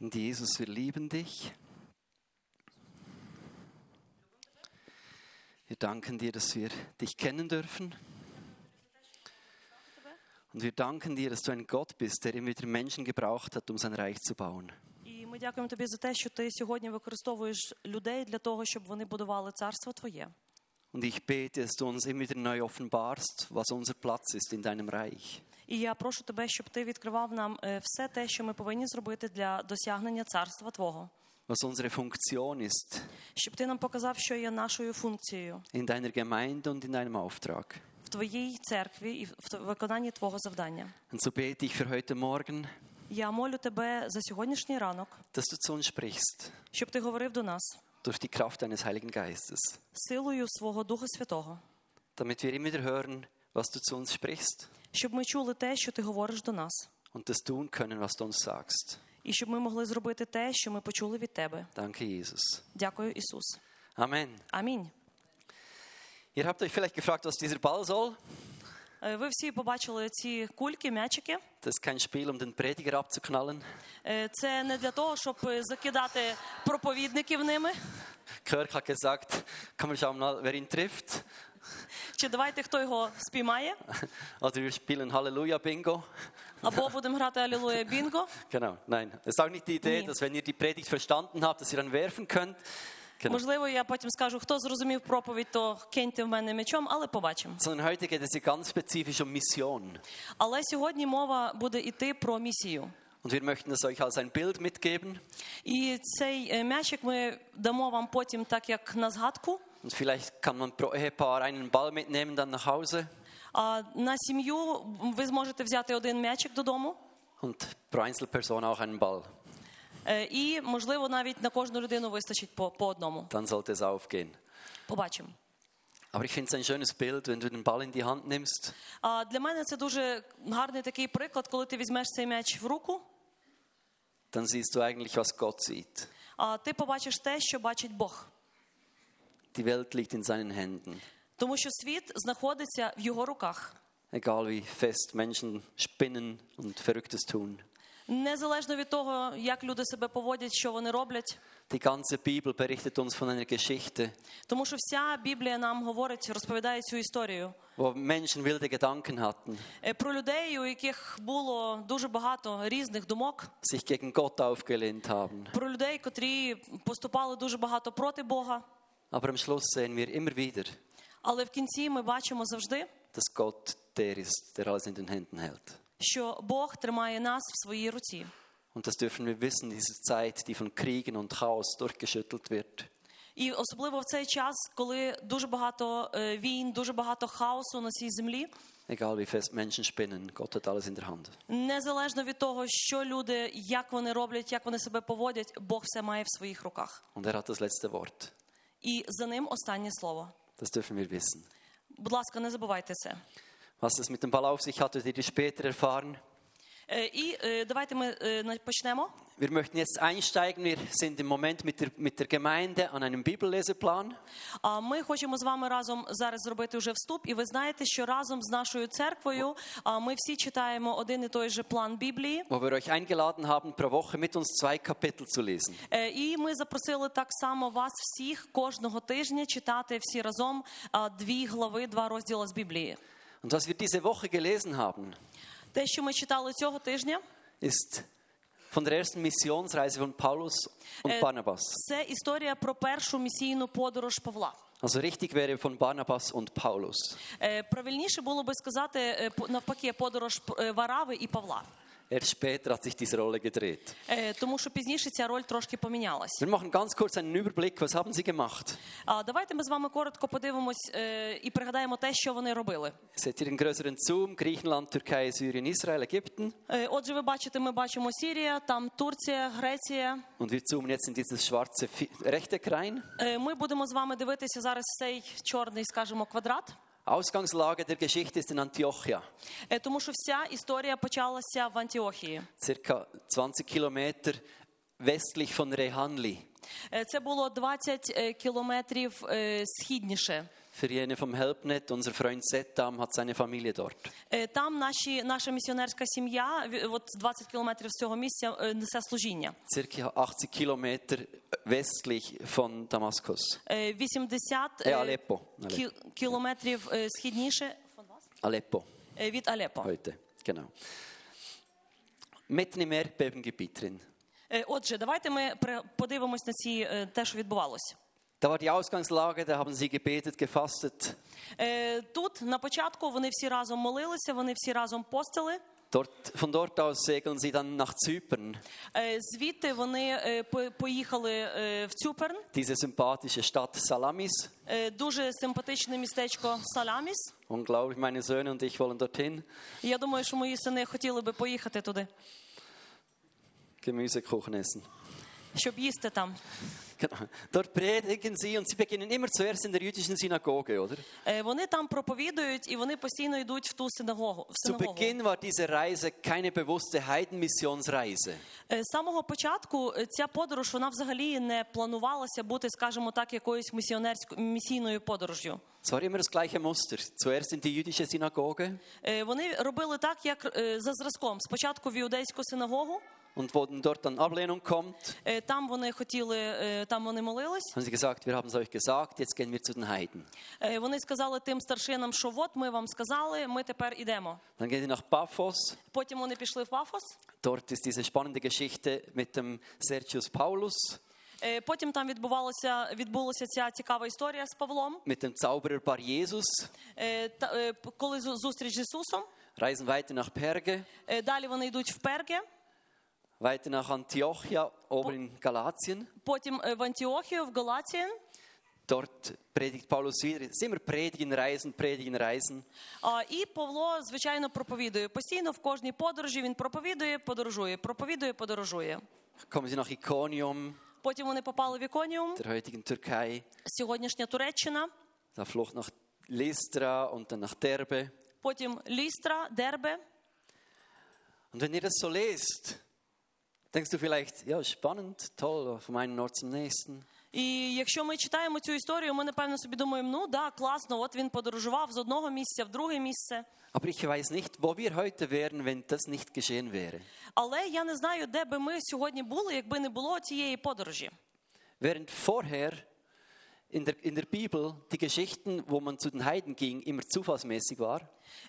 Und Jesus, wir lieben dich. Wir danken dir, dass wir dich kennen dürfen. Und wir danken dir, dass du ein Gott bist, der immer wieder Menschen gebraucht hat, um sein Reich zu bauen. І ми дякуємо тобі за те, що ти сьогодні використовуєш людей для того, щоб вони будували царство твоє. Und ich bete, dass du uns immer wieder neu offenbarst, was unser Platz ist in deinem Reich. І я прошу тебе, щоб ти відкривав нам е, все те, що ми повинні зробити для досягнення царства Твого. Was unsere Funktion ist Щоб ти нам показав, що є нашою функцією in deiner Gemeinde und in deinem Auftrag. в твоїй церкві і в виконанні твого завдання. Und so bete ich für heute Morgen, Я молю тебе за сьогоднішній ранок, dass du zu uns sprichst, щоб ти говорив до нас durch die Kraft deines Heiligen Geistes, силою свого Духа Святого, damit wir immer wieder hören, was du zu uns sprichst щоб ми чули те, що ти говориш до нас, und das tun können, was du uns sagst. і щоб ми могли зробити те, що ми почули від тебе. Danke, Jesus. Дякую, Ісус. Amen. Амінь. Ihr habt euch vielleicht gefragt, was dieser Ball soll. Е, Ви всі побачили ці кульки, м'ячики. Das ist kein Spiel, um den Prediger abzuknallen. Е, Це не для того, щоб е, закидати проповідників ними. Kirk hat gesagt, kann man schauen, mal, wer ihn trifft. Чи давайте хто його спіймає, Oder wir spielen Halleluja-Bingo. або будемо грати Алілуя Бінго. Genau, nein. Es ist auch nicht die Idee, dass wenn ihr die Predigt verstanden habt, dass ihr dann werfen könnt. Genau. Можливо, я потім скажу, хто зрозумів проповідь, то киньте в мене м'ячом, але побачимо. Sondern heute geht es ganz spezifisch um Mission. Але сьогодні мова буде йти про місію. Und wir möchten das euch als ein Bild mitgeben. І цей е, м'ячик ми дамо вам потім, так як на згадку. Und vielleicht kann man pro Ehepaar einen Ball mitnehmen dann nach Hause. А на сім'ю ви зможете взяти один м'ячик додому. Und pro Einzelperson auch einen Ball. Е, І, можливо, навіть на кожну людину вистачить по, по одному. Dann sollte es aufgehen. Побачимо. Aber ich finde es ein schönes Bild, wenn du den Ball in die Hand nimmst А для мене це дуже гарний такий приклад, коли ти візьмеш цей м'яч в руку, dann siehst du eigentlich, was Gott sieht. а ти побачиш те, що бачить Бог. Die Welt liegt in seinen Händen. Тому що світ знаходиться в його руках. Egal wie fest Menschen spinnen und Verrücktes tun. Незалежно від того, як люди себе поводять, що вони роблять. Die ganze Bibel berichtet uns von einer Geschichte, Тому що вся Біблія нам говорить, розповідає цю історію wo Menschen wilde Gedanken hatten, Е, про людей, у яких було дуже багато різних думок, sich gegen Gott aufgelehnt haben. про людей, котрі поступали дуже багато проти Бога. Aber am Schluss sehen wir immer wieder, Але в кінці ми бачимо завжди, dass Gott der ist, der alles in den Händen hält. що Бог тримає нас в своїй руці. Und das dürfen wir wissen, in dieser Zeit, die von Kriegen und Chaos durchgeschüttelt wird. І особливо в цей час, коли дуже багато е, війн, дуже багато хаосу на цій землі, Egal wie fest Menschen spinnen, Gott hat alles in der Hand. незалежно від того, що люди, як вони роблять, як вони себе поводять, Бог все має в своїх руках. Und er hat das letzte Wort. І за ним останнє слово. Das dürfen wir wissen. Будь ласка, не забувайте це. Was es mit dem Ball auf sich hat, werdet ihr später erfahren. Е, І е, давайте ми е, почнемо. Wir möchten jetzt einsteigen. Wir sind im Moment mit der, mit der Gemeinde an einem Bibelleseplan. Ми хочемо з вами разом зараз зробити вже вступ. І ви знаєте, що разом з нашою церквою ми всі читаємо один і той же план Біблії. wo wir euch eingeladen haben, pro Woche mit uns zwei Kapitel zu lesen. І ми запросили так само вас всіх кожного тижня читати всі разом дві глави, два розділи з Біблії. Und was wir diese Woche gelesen haben, Те, що ми читали цього тижня, ist von der ersten Missionsreise von Paulus und Äh, Barnabas. це історія про першу місійну подорож Павла. Also richtig wäre von Barnabas und Paulus. Е, Правильніше було би сказати е, навпаки подорож е, Варави і Павла. Erst später hat sich diese Rolle gedreht. Е, Тому що пізніше ця роль трошки помінялась. Wir machen ganz kurz einen Überblick. Was haben sie gemacht? А давайте ми з вами коротко подивимось е, і пригадаємо те, що вони робили. Seht ihr den größeren Zoom? Griechenland, Türkei, Syrien, Israel, Ägypten. Е, Отже, ви бачите, ми бачимо Сірія, там Турція, Греція. Und wir zoomen jetzt in dieses schwarze Vi- Rechteck rein. Е, Ми будемо з вами дивитися зараз цей чорний, скажімо, квадрат. Ausgangslage der Geschichte ist in Antiochia. Е, Тому що вся історія почалася в Антіохії. circa 20 Kilometer westlich von Rehanli. Е, Це було 20 е, кілометрів е, східніше. Für jene vom Helpnet, unser Freund Setam hat seine Familie dort. Е, Там наші, наша місіонерська сім'я, от 20 кілометрів з цього місця, е, несе служіння. Circa 80 Kilometer westlich von Damaskus. Е, 80 Е, е, Алеппо. кі- кілометрів е, східніше Aleppo е, від Алеппо. heute, genau. Mitten im Erdbebengebiet drin. Е, Отже, давайте ми подивимось на ці е, те, що відбувалося. Da war die Ausgangslage, da haben sie gebetet, gefastet. Е, Тут на початку вони всі разом молилися, вони всі разом постили. Dort, von dort aus segeln sie dann nach Zypern, Е, Звідти вони е, по- поїхали е, в Цюперн, diese sympathische Stadt Salamis. Е, дуже симпатичне містечко Саламіс. Unglaublich, meine Söhne und ich wollen dorthin. Я думаю, що мої сини хотіли би поїхати туди, Gemüsekuchen essen. щоб їсти там. Dort predigen sie und sie beginnen immer zuerst in der jüdischen Synagoge, oder? Е, Вони там проповідують і вони постійно йдуть в ту синагогу. Zu. Beginn war diese Reise keine bewusste Heidenmissionsreise. Е, З самого початку е, ця подорож вона взагалі не планувалася бути, скажімо так, якоюсь місіонерською місійною подорожю. Es war immer das gleiche Muster. Zuerst in die jüdische Synagoge Вони робили так, як за зразком. Спочатку в іудейську синагогу. und wo dann dort dann Ablehnung kommt, е, Там вони хотіли, е, там вони молились. haben sie gesagt, wir haben es euch gesagt, jetzt gehen wir zu den Heiden. Е, Вони сказали тим старшинам, що от ми вам сказали, ми тепер ідемо. Dann gehen sie nach Paphos. Потім вони пішли в Пафос. Dort ist diese spannende Geschichte mit dem Sergius Paulus, Е, Потім там відбувалося, відбулася ця цікава історія з Павлом. mit dem Zauberer Bar Jesus, Е, та- е, п- Коли зу- зустріч з Ісусом, reisen weiter nach Perge, е, далі вони йдуть в Перге, weiter nach Antiochia, oben in Galatien. потім е, в Антіохію, в Галатію. Dort predigt Paulus wieder. Es ist immer Predigen, Reisen, Predigen, Reisen. А, І Павло, звичайно, проповідує. Постійно в кожній подорожі він проповідує, подорожує, проповідує, подорожує. Kommen sie nach Iconium, Потім вони попали в Іконіум, der heutigen Türkei, сьогоднішня Туреччина, da Flucht nach Lystra und dann nach Derbe. потім Лістра, Дербе. Und wenn ihr das so lest, denkst du vielleicht, ja, spannend, toll, vom einen Ort zum nächsten. І якщо ми читаємо цю історію, ми напевно собі думаємо, ну да, класно, от він подорожував з одного місця в друге місце. Aber ich weiß nicht, wo wir heute wären, wenn das nicht geschehen wäre. Але я не знаю, де би ми сьогодні були, якби не було цієї подорожі. Während vorher in der, in der Bibel die Geschichten, wo man zu den Heiden ging, immer zufallsmäßig war,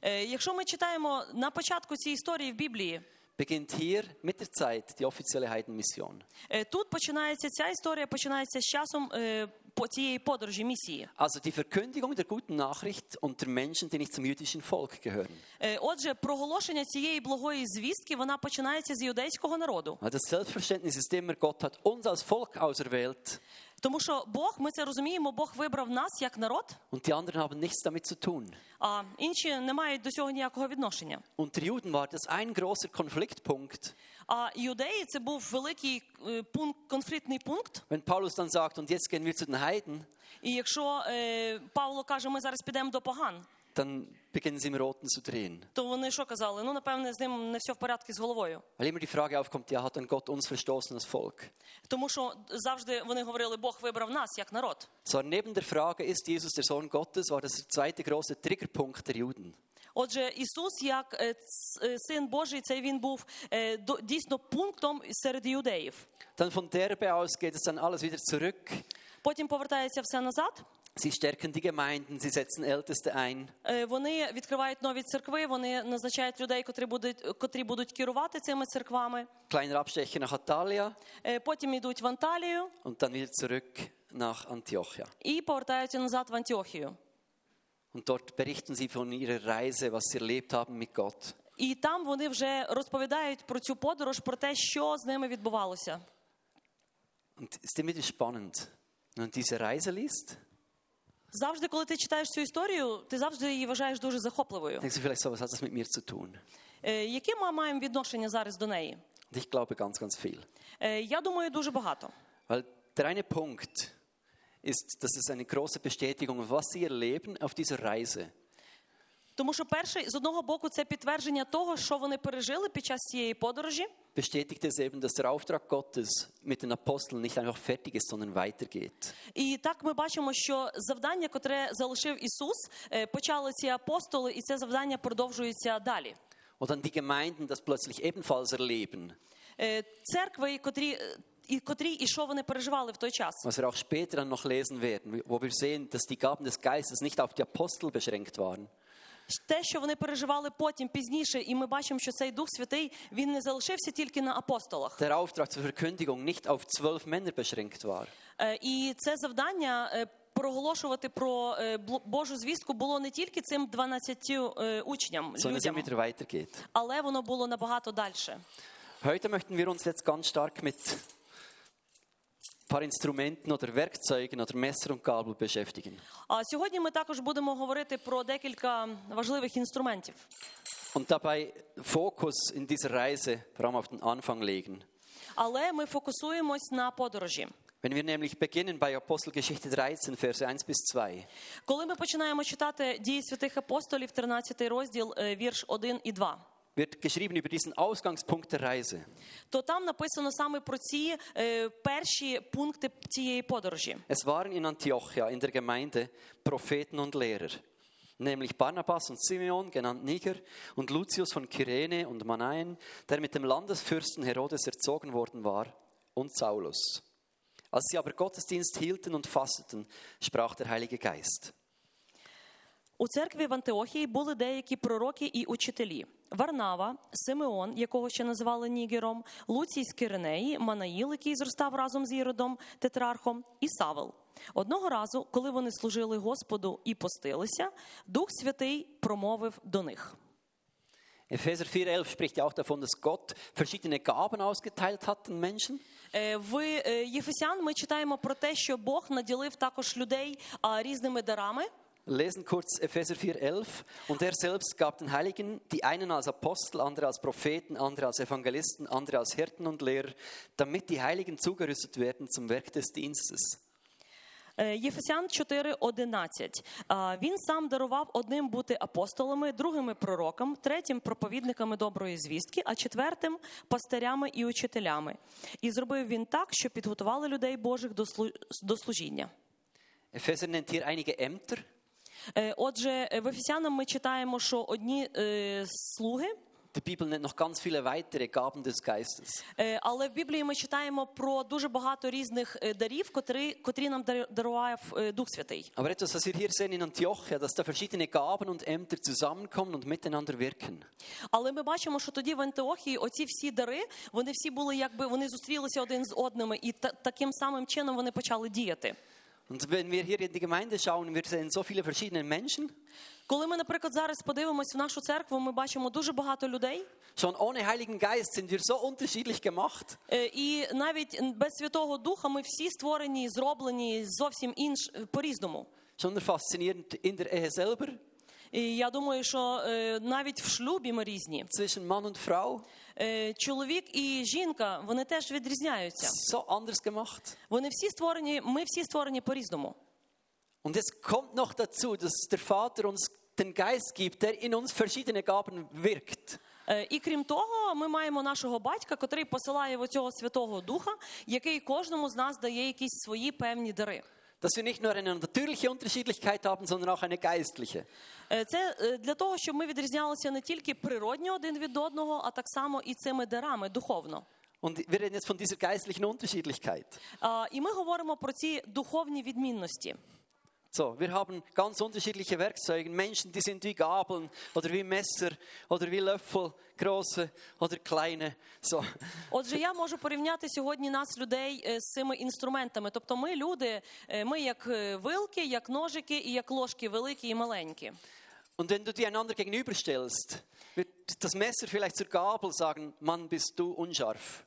Е, Якщо ми читаємо на початку цієї історії в Біблії, beginnt hier mit der Zeit die offizielle Heidenmission. е, тут починається ця історія, починається з часом е, по цієї подорожі місії. Also die Verkündigung der guten Nachricht unter Menschen, die nicht zum jüdischen Volk gehören. Е, Отже, проголошення цієї благої звістки вона починається з юдейського народу, Weil das Selbstverständnis ist immer, Gott hat uns als Volk auserwählt Тому що Бог, ми це розуміємо, Бог вибрав нас як народ, und die anderen haben nichts damit zu tun. а інші не мають до цього ніякого відношення. Unter Juden war das ein großer Konfliktpunkt. А юдеї це був великий е, пункт, конфліктний пункт. Wenn Paulus dann sagt, und jetzt gehen wir zu den Heiden, І якщо е, Павло каже, ми зараз підемо до поган, dann beginnen sie im Roten zu drehen. то вони що казали? Ну, напевне, з ним не все в порядку з головою. Weil immer die Frage aufkommt, ja, hat dann Gott uns verstoßen als Volk? Тому що завжди вони говорили, Бог вибрав нас як народ. So, neben der Frage, ist Jesus der Sohn Gottes, war das der zweite große Triggerpunkt der Juden. Отже, Ісус, як е, ц- е, син Божий, це він був е, до- дійсно пунктом серед юдеїв. Dann von Derbe aus geht es dann alles wieder zurück. Потім повертається все назад. Sie stärken die Gemeinden, sie setzen Älteste ein. Е, Вони відкривають нові церкви, вони назначають людей, котрі будуть, котрі будуть керувати цими церквами. Kleiner Abstecher nach Atalia Е, Потім йдуть в Анталію und dann wieder zurück nach Antiochia. і повертаються назад в Антіохію. Und dort berichten sie von ihrer Reise, was sie erlebt haben mit Gott. І там вони вже розповідають про цю подорож, про те, що з ними відбувалося. Und es ist immer wieder spannend, wenn man diese Reise liest, Завжди, коли ти читаєш цю історію, ти завжди її вважаєш дуже захопливою. denkst du vielleicht so, was hat das mit mir zu tun? Е, Яке ми маємо відношення зараз до неї? Und ich glaube ganz, ganz viel. Е, Я думаю, дуже багато. Weil der eine Punkt ist, dass es eine große Bestätigung, was sie erleben auf dieser Reise. Тому що перший з одного боку це підтвердження того, що вони пережили під час цієї подорожі. bestätigt es eben, dass der Auftrag Gottes mit den Aposteln nicht einfach fertig ist, sondern weitergeht. І так ми бачимо, що завдання, котре залишив Ісус, е, почали ці апостоли, і це завдання продовжується далі. Und dann die Gemeinden das plötzlich ebenfalls erleben, Е, Церкви, котрі е, і котрі і що вони переживали в той час. was wir auch später dann noch lesen werden, wo wir sehen, dass die Gaben des Geistes nicht auf die Apostel beschränkt waren, Те, що вони переживали потім пізніше, і ми бачимо, що цей Дух Святий він не залишився тільки на апостолах. der Auftrag zur Verkündigung nicht auf zwölf Männer beschränkt war, Е, І це завдання е, проголошувати про е, Божу звістку було не тільки цим 12 е, учням, людям, але воно було набагато далі. Heute möchten wir uns jetzt ganz stark mit paar Instrumenten oder Werkzeugen oder Messer und Gabel beschäftigen. А сьогодні ми також будемо говорити про декілька важливих інструментів. Und dabei Fokus in dieser Reise vor allem auf den Anfang legen. Але ми фокусуємось на подорожі. Wenn wir nämlich beginnen bei Apostelgeschichte 13, Verse 1 bis 2, Коли ми починаємо читати дії святих апостолів, 13 розділ, е, вірш 1 і 2, wird geschrieben über diesen Ausgangspunkt der Reise. то там написано саме про ці е, перші пункти цієї подорожі. Es waren in Antiochia in der Gemeinde Propheten und Lehrer, nämlich Barnabas und Simeon, genannt Niger, und Lucius von Kyrene und Manaen, der mit dem Landesfürsten Herodes erzogen worden war, und Saulus. Als sie aber Gottesdienst hielten und fasteten, sprach der Heilige Geist. У церкві в Антиохії були деякі пророки і учителі: Варнава, Симеон, якого ще називали Нігером, Луцій з Киринеї, Манаїл, який зростав разом з Іродом, тетрархом, і Савел. Одного разу, коли вони служили Господу і постилися, Дух Святий промовив до них. Epheser 4,11 spricht ja auch davon, dass Gott verschiedene Gaben ausgeteilt hat den Menschen. Е, В е, Єфесян ми читаємо про те, що Бог наділив також людей різними дарами. Lesen kurz Epheser 4,11. Und er selbst gab den Heiligen, die einen als Apostel, andere als Propheten, andere als Evangelisten, andere als Hirten und Lehrer, damit die Heiligen zugerüstet werden zum Werk des Dienstes. Е, Єфесян 4.11. А, Він сам дарував одним бути апостолами, другими пророкам, третім проповідниками доброї звістки, а четвертим пастирями і учителями. І зробив він так, що підготували людей Божих до слу- до служіння. Epheser nennt hier einige Ämter. Е, Отже, е, в Ефесянам ми читаємо, що одні е, слуги, Die Bibel nennt noch ganz viele weitere Gaben des Geistes. але в Біблії ми читаємо про дуже багато різних дарів, котрі, котрі нам дар- дарував Дух Святий. Aber etwas, was wir hier sehen in Antiochia, dass da verschiedene Gaben und Ämter zusammenkommen und miteinander wirken. Але ми бачимо, що тоді в Антиохії оці всі дари, вони всі були якби вони зустрілися один з одними, і та, таким самим чином вони почали діяти. Und wenn wir hier in die Gemeinde schauen, wir sehen so viele verschiedene Menschen. Коли ми, наприклад, зараз подивимось в нашу церкву, ми бачимо дуже багато людей, Schon ohne Heiligen Geist sind wir so unterschiedlich gemacht. е, і навіть без Святого Духа ми всі створені, зроблені зовсім інш по-різному. Schon faszinierend in der Ehe selber, І я думаю, що е, навіть в шлюбі ми різні. zwischen Mann und Frau, Е, Чоловік і жінка вони теж відрізняються. so anders gemacht. Вони всі створені, ми всі створені по-різному. Und es kommt noch dazu, dass der Vater uns den Geist gibt, der in uns verschiedene Gaben wirkt. Е, І крім того, ми маємо нашого батька, котрий посилає в цього Святого Духа, який кожному з нас дає якісь свої певні дари. Dass wir nicht nur eine natürliche Unterschiedlichkeit haben, sondern auch eine geistliche. Е, Це е, для того, щоб ми відрізнялися не тільки природньо один від одного, а так само і цими дарами духовно. Und wir reden jetzt von dieser geistlichen Unterschiedlichkeit. А, І ми говоримо про ці духовні відмінності. So, wir haben ganz unterschiedliche Werkzeuge. Menschen, die sind wie Gabeln oder wie Messer oder wie Löffel, große oder kleine. So. Отже, я можу порівняти сьогодні нас, людей, е, з цими інструментами. Тобто, ми люди, е, ми як е, вилки, як ножики і як ложки великі і маленькі. Und wenn du die einander gegenüberstellst, wird das Messer vielleicht zur Gabel sagen, Mann, bist du unscharf.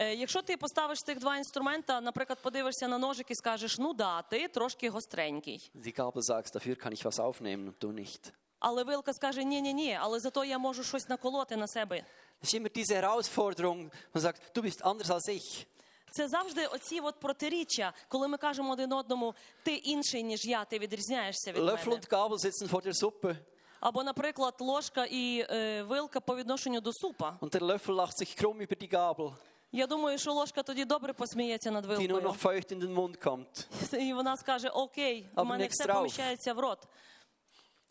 Е, Якщо ти поставиш цих два інструмента, наприклад, подивишся на ножик і скажеш, ну да, ти трошки гостренький. Die Gabel sagt, dafür kann ich was aufnehmen und du nicht. Але вилка скаже, ні, ні, ні, але зато я можу щось наколоти на себе. Es ist immer diese Herausforderung, man sagt, du bist anders als ich. Це завжди оці от протиріччя, коли ми кажемо один одному, ти інший, ніж я, ти відрізняєшся від Löffel мене. und Gabel sitzen vor der Suppe Або, наприклад, ложка і е, вилка по відношенню до супа. Und der Löffel lacht sich krumm über die Gabel, Я думаю, що ложка тоді добре посміється над die nur вилкою. noch feucht in den Mund kommt, І вона скаже: Окей, Або мене все поміщається в рот.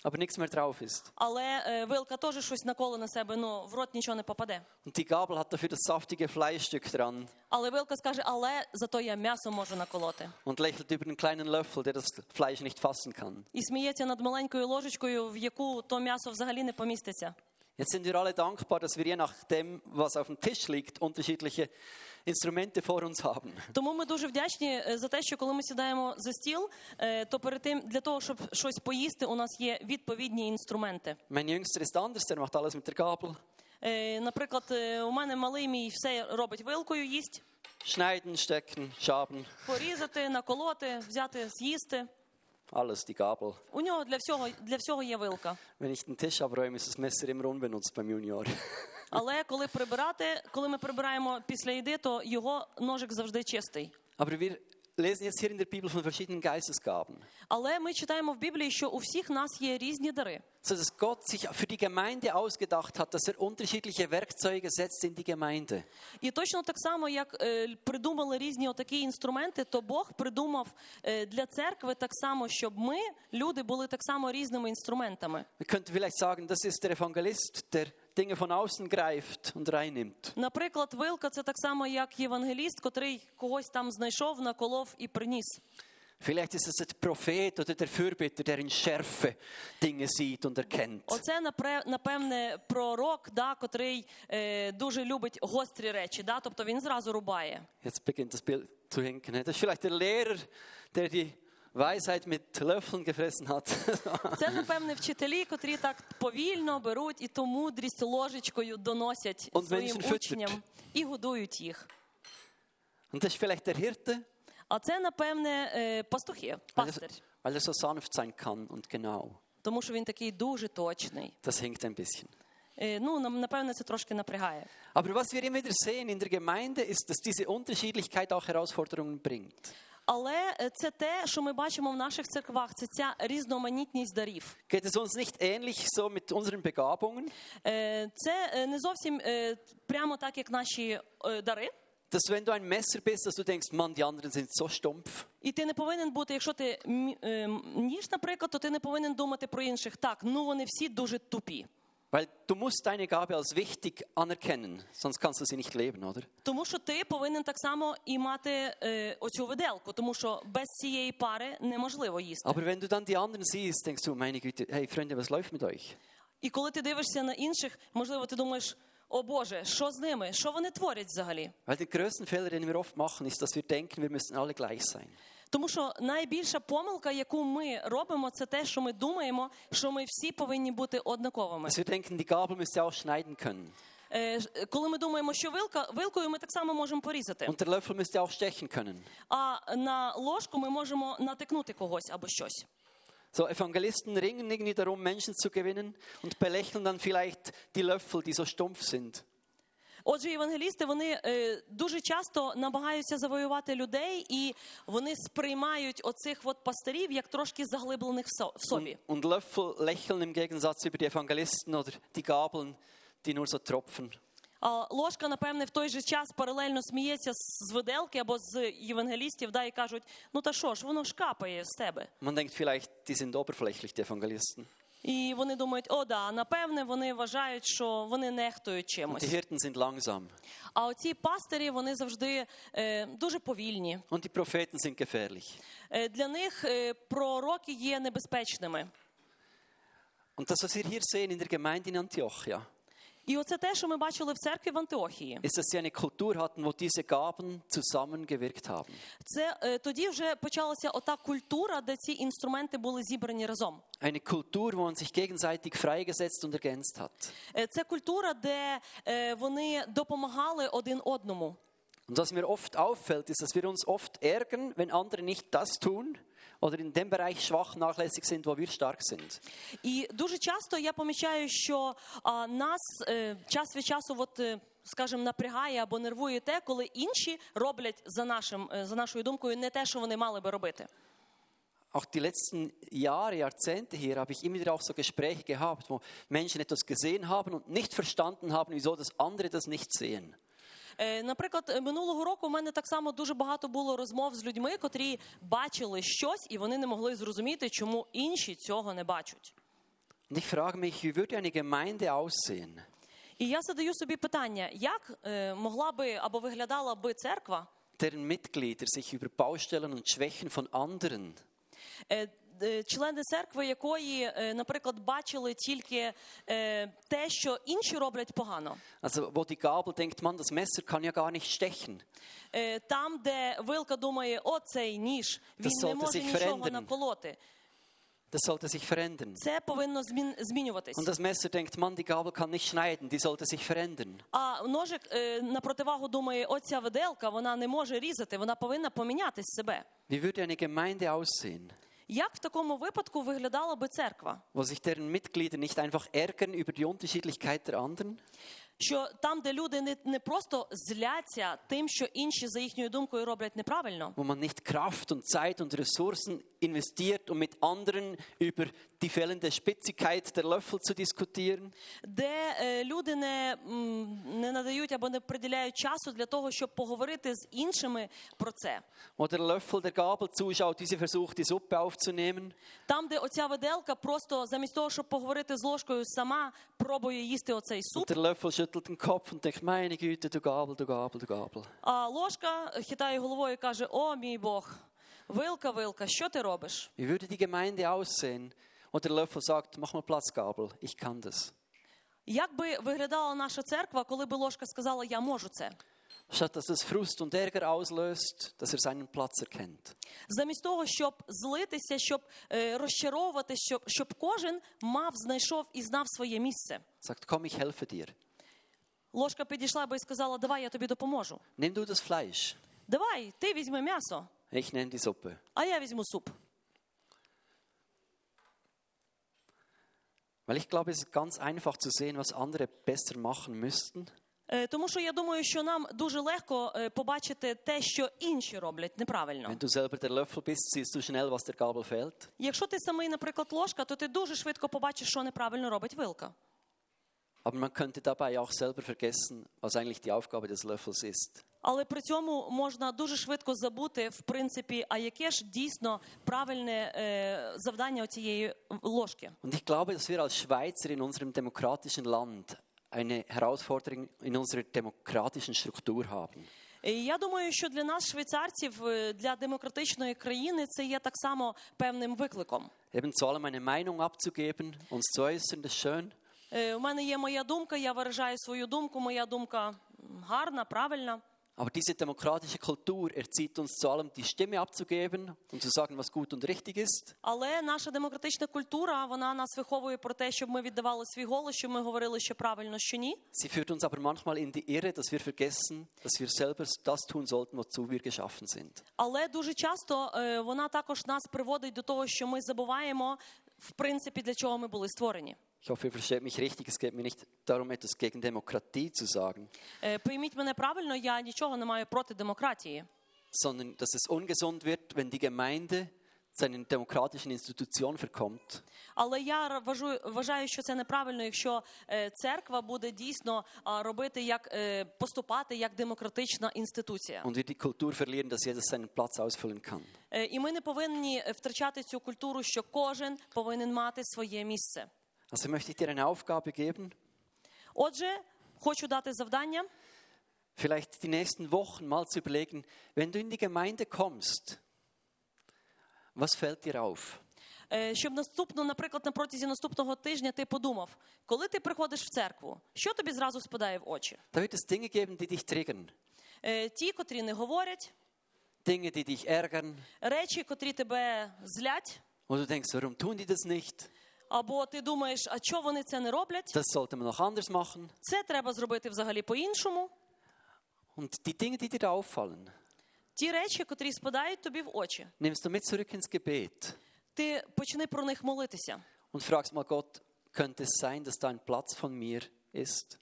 aber nichts mehr drauf ist. Але е, вилка теж щось наколе на себе, ну в рот нічого не попаде. Und die Gabel hat dafür das saftige Fleischstück dran Але вилка скаже, але зато я м'ясо можу наколоти. und lächelt über den kleinen Löffel, der das Fleisch nicht fassen kann. І сміється над маленькою ложечкою, в яку то м'ясо взагалі не поміститься. Jetzt sind wir alle dankbar, dass wir je nachdem, was auf dem Tisch liegt, unterschiedliche Instrumente vor uns haben. Тому ми дуже вдячні е, за те, що коли ми сідаємо за стіл, е, то перед тим для того, щоб щось поїсти, у нас є відповідні інструменти. Mein Jüngster ist anders, der macht alles mit der Gabel. Е, Наприклад, у мене малий мій все робить вилкою, їсть, Schneiden, stecken, schaben, порізати, наколоти, взяти, з'їсти. Alles die Gabel. У нього для всього для всього є вилка. Wenn ich den Tisch abräume, ist das Messer immer unbenutzt beim Junior. Але коли прибирати, коли ми прибираємо після їди, то його ножик завжди чистий. Aber wir lesen jetzt hier in der Bibel von verschiedenen Geistesgaben. Але ми читаємо в Біблії, що у всіх нас є різні дари. So dass Gott sich für die Gemeinde ausgedacht hat, dass er unterschiedliche Werkzeuge setzt in die Gemeinde. І точно так само, як е, придумали різні отакі інструменти, то Бог придумав е, для церкви так само, щоб ми, люди, були так само різними інструментами. Man könnte vielleicht sagen, das ist der Evangelist, der Dinge von außen greift und reinnimmt. Наприклад, вилка це так само, як євангеліст, котрий когось там знайшов, наколов і приніс. Vielleicht ist es der Prophet oder der Fürbitter, der in Schärfe Dinge sieht und erkennt. Оце напре- напевне пророк, да, котрий е, дуже любить гострі речі, да, тобто він зразу рубає. Jetzt beginnt das Bild zu hinken. Das ist vielleicht der Lehrer, der die Weisheit mit Löffeln gefressen hat. Це напевне вчителі, котрі так повільно беруть і ту мудрість ложечкою доносять Und своїм Menschen füttert. учням і годують їх. Und das ist vielleicht der Hirte, А це напевне е, пастухи, weil er, пастир, weil er so sanft sein kann und genau. тому що він такий дуже точний. Das hinkt ein bisschen. Е, Ну нам напевне це трошки напрягає. Aber was wir immer wieder sehen in der Gemeinde ist, dass diese Unterschiedlichkeit auch Herausforderungen bringt. Але е, це те, що ми бачимо в наших церквах, це ця різноманітність дарів. Geht es uns nicht ähnlich so mit unseren Begabungen, Е, Це е, не зовсім прямо так, як наші дари. dass wenn du ein Messer bist, dass du denkst, Mann, die anderen sind so stumpf. І ти не повинен бути, якщо ти ніж, наприклад, то ти не повинен думати про інших. Так, ну вони всі дуже тупі. Weil du musst deine Gabe als wichtig anerkennen, sonst kannst du sie nicht leben, oder? Тому що ти повинен так само і мати е, оцю виделку, тому що без цієї пари неможливо їсти. Aber wenn du dann die anderen siehst, denkst du, meine Güte, hey Freunde, was läuft mit euch? І коли ти дивишся на інших, можливо, ти думаєш, о Боже, що з ними? Що вони творять взагалі? Weil der größte Fehler, den wir oft machen, ist, dass wir denken, wir müssen alle gleich sein. Тому що найбільша помилка, яку ми робимо, це те, що ми думаємо, що ми всі повинні бути однаковими. Wir denken, die Gabel müsste auch schneiden können. Е, Коли ми думаємо, що вилка вилкою ми так само можемо порізати, Und der Löffel müsste auch stechen können. а на ложку ми можемо натикнути когось або щось. So, Evangelisten ringen irgendwie darum, Menschen zu gewinnen und belächeln dann vielleicht die Löffel, die so stumpf sind. Отже, євангелісти вони е, дуже часто намагаються завоювати людей, і вони сприймають оцих от пастирів як трошки заглиблених в собі. Und, Löffel lächeln im Gegensatz über die Evangelisten oder die Gabeln, die nur so tropfen. А ложка, напевне, в той же час паралельно сміється з з виделки або з євангелістів, да, і кажуть: ну та що ж, воно ж капає з тебе. Man denkt vielleicht, die sind oberflächlich, die Evangelisten. І вони думають, о, да, напевне, вони вважають, що вони нехтують чимось. die Hirten sind langsam. А оці пастирі вони завжди е, дуже повільні. Und die Propheten sind gefährlich. Е, для них е, пророки є небезпечними. Und das, was wir hier sehen in der Gemeinde in Antiochia, І оце те, що ми бачили в церкві в Антиохії. ist, dass sie eine Kultur hatten, wo diese Gaben zusammengewirkt haben. Це е, тоді вже почалася ота культура, де ці інструменти були зібрані разом. Eine Kultur, wo man sich gegenseitig freigesetzt und ergänzt hat. Е, Це культура, де е, вони допомагали один одному. Und was mir oft auffällt, ist, dass wir uns oft ärgern, wenn andere nicht das tun oder in dem Bereich schwach, nachlässig sind, wo wir stark sind. І дуже часто я помічаю, що а, нас е, час від часу, от, е, скажімо, напрягає або нервує те, коли інші роблять за, нашим, е, за нашою думкою не те, що вони мали би робити. auch die letzten Jahre, Jahrzehnte hier habe ich immer wieder auch so Gespräche gehabt, wo Menschen etwas gesehen haben und nicht verstanden haben, wieso das andere das nicht sehen. Е, Наприклад, е, минулого року у мене так само дуже багато було розмов з людьми, котрі бачили щось, і вони не могли зрозуміти, чому інші цього не бачать. Und ich frage mich, wie würde eine Gemeinde aussehen, І я задаю собі питання, як е, могла би або виглядала би церква, deren Mitglieder sich über Baustellen und Schwächen von anderen е, члени церкви, якої, е, наприклад, бачили тільки е, те, що інші роблять погано. Also wo die Gabel denkt, man, das Messer kann ja gar nicht stechen. Е, Там, де вилка думає, о, цей ніж, він Das не може нічого наколоти. Das sollte sich verändern. Це повинно змін- змінюватись. Und das Messer denkt, man, die Gabel kann nicht schneiden, die sollte sich verändern. А ножик е, на противагу думає, оця виделка, вона не може різати, вона повинна помінятись себе. Wie würde eine Gemeinde aussehen, Як в такому випадку виглядала би церква? wo sich deren Mitglieder nicht einfach ärgern über die Unterschiedlichkeit der anderen, Що там, де люди не, не просто зляться тим, що інші за їхньою думкою роблять неправильно, wo man nicht Kraft und Zeit und Ressourcen investiert, um mit anderen über die fehlende Spitzigkeit der Löffel zu diskutieren, де е, люди не, м, не надають або не приділяють часу для того, щоб поговорити з іншими про це. wo der Löffel der Gabel zuschaut, wie sie versucht, die Suppe aufzunehmen, Там, де оця виделка просто замість того, щоб поговорити з ложкою, сама пробує їсти оцей суп, und der Löffel schüttelt den Kopf und denkt, meine Güte, du Gabel, du Gabel, du Gabel. а ложка хитає головою і каже: О, мій Бог, вилка, вилка, що ти робиш? Wie würde die Gemeinde aussehen, wo der Löffel sagt, mach mal Platz, Gabel, ich kann das. Як би виглядала наша церква, коли би ложка сказала, я можу це? Statt dass es Frust und Ärger auslöst, dass er seinen Platz erkennt. Замість того, щоб злитися, щоб е, розчаровувати, щоб, щоб кожен мав, знайшов і знав своє місце. Sagt, komm, ich helfe dir. Ложка підійшла би і сказала: Давай, я тобі допоможу. Nimm du das Fleisch, Давай, ти візьми м'ясо, ich nehme die Suppe. а я візьму суп. Weil ich glaube, es ist ganz einfach zu sehen, was andere besser machen müssten. Е, Тому що я думаю, що нам дуже легко е, побачити те, що інші роблять неправильно. Wenn du selber der Löffel bist, siehst du schnell, was der Gabel fehlt. Якщо ти самий, наприклад, ложка, то ти дуже швидко побачиш, що неправильно робить вилка. Aber man könnte dabei auch selber vergessen, was eigentlich die Aufgabe des Löffels ist. Але при цьому можна дуже швидко забути, в принципі, а яке ж дійсно правильне е, завдання цієї ложки. Und ich glaube, dass wir als Schweizer in unserem demokratischen Land eine Herausforderung in unserer demokratischen Struktur haben. І я думаю, що для нас, швейцарців, е, для демократичної країни, це є так само певним викликом. Eben zu allem eine Meinung abzugeben, uns zu äußern, das ist schön. Е, У мене є моя думка, я виражаю свою думку. Моя думка гарна, правильна. Aber diese demokratische Kultur erzieht uns zu allem, die Stimme abzugeben und zu sagen, was gut und richtig ist. Але наша демократична культура вона нас виховує про те, щоб ми віддавали свій голос, щоб ми говорили, що правильно, що ні. Sie führt uns aber manchmal in die Irre, dass wir vergessen, dass wir selber das tun sollten, wozu wir geschaffen sind. Але дуже часто е, вона також нас приводить до того, що ми забуваємо в принципі для чого ми були створені. Ich hoffe, ihr versteht mich richtig. Es geht mir nicht darum, etwas gegen Demokratie zu sagen, Е, Пойміть мене правильно, я нічого не маю проти демократії. sondern dass es ungesund wird, wenn die Gemeinde zu einer demokratischen Institution verkommt Але я вважаю, вважаю, що це неправильно, якщо е, церква буде дійсно а, робити як е, поступати як демократична інституція. und wir die Kultur verlieren, dass jeder seinen Platz ausfüllen kann. Е, І ми не повинні втрачати цю культуру, що кожен повинен мати своє місце. Also möchte ich dir eine Aufgabe geben, Отже, хочу дати завдання. vielleicht die nächsten Wochen mal zu überlegen, wenn du in die Gemeinde kommst, was fällt dir auf? Е, Щоб наступно, наприклад, на протязі наступного тижня ти подумав, коли ти приходиш в церкву, що тобі зразу спадає в очі? Da wird es Dinge geben, die dich triggern, Е, Ті, котрі не говорять, Dinge, die dich ärgern, речі, котрі тебе злять, wo du denkst, warum tun die das nicht? або ти думаєш, а чого вони це не роблять? Das sollte man noch anders machen. Це треба зробити взагалі по-іншому. Und die Dinge, die dir da auffallen, Ті речі, котрі спадають тобі в очі, nimmst du mit zurück ins Gebet ти почни про них молитися. und fragst mal Gott, könnte es sein, dass da ein Platz von mir ist?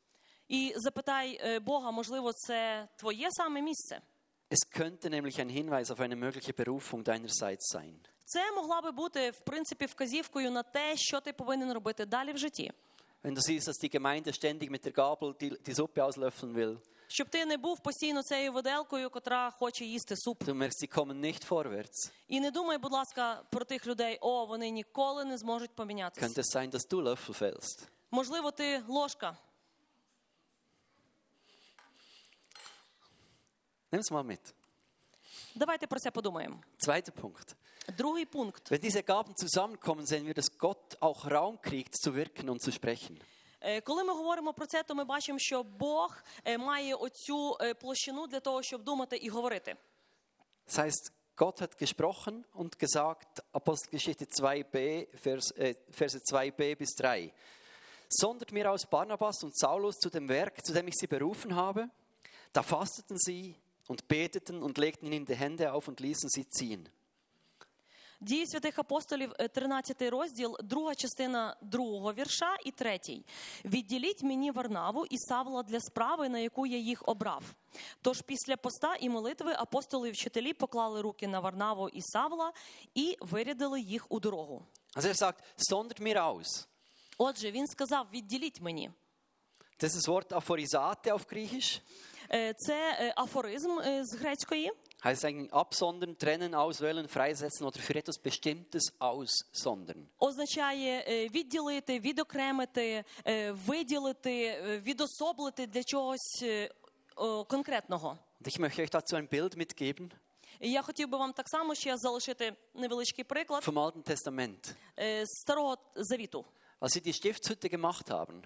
І запитай е, Бога, можливо, це твоє саме місце. Es könnte nämlich ein Hinweis auf eine mögliche Berufung deinerseits sein. Це могла би бути в принципі вказівкою на те, що ти повинен робити далі в житті. Wenn du siehst, dass die Gemeinde ständig mit der Gabel die, die Suppe auslöffeln will, Щоб ти не був постійно цією виделкою, котра хоче їсти суп. du merkst, sie kommen nicht vorwärts, І не думай, будь ласка, про тих людей, о, вони ніколи не зможуть помінятися. könnte es sein, dass du Löffel fällst. Можливо, ти ложка. Nimm es mal mit. Давайте про це подумаємо. Zweiter Punkt. Другий пункт. Wenn diese Gaben zusammenkommen, sehen wir, dass Gott auch Raum kriegt, zu wirken und zu sprechen. Е, Коли ми говоримо про це, то ми бачимо, що Бог е, має оцю е, площину для того, щоб думати і говорити. Das heißt, Gott hat gesprochen und gesagt, Apostelgeschichte 2b, Vers, äh, Verse 2b bis 3. Sondert mir aus Barnabas und Saulus zu dem Werk, zu dem ich sie berufen habe. Da fasteten sie und beteten und legten ihnen die Hände auf und ließen sie ziehen. Дії святих апостолів, е, 13 розділ, друга частина другого вірша і третій. Відділіть мені Варнаву і Савла для справи, на яку я їх обрав. Тож після поста і молитви апостоли і вчителі поклали руки на Варнаву і Савла і вирядили їх у дорогу. Also er sagt, sondert mir aus. Отже, він сказав: відділіть мені. Das ist das Wort Aphorisate auf Griechisch. Е, Це е, афоризм е, з грецької. Heißt eigentlich absondern, trennen, auswählen, freisetzen oder für etwas Bestimmtes aussondern. означає е, відділити, відокремити, е, виділити, е, відособлити для чогось е, о, конкретного. Und ich möchte euch dazu ein Bild mitgeben І я хотів би вам так само ще залишити невеличкий приклад vom Alten Testament. е, з старого завіту. Als sie die Stiftshütte gemacht haben,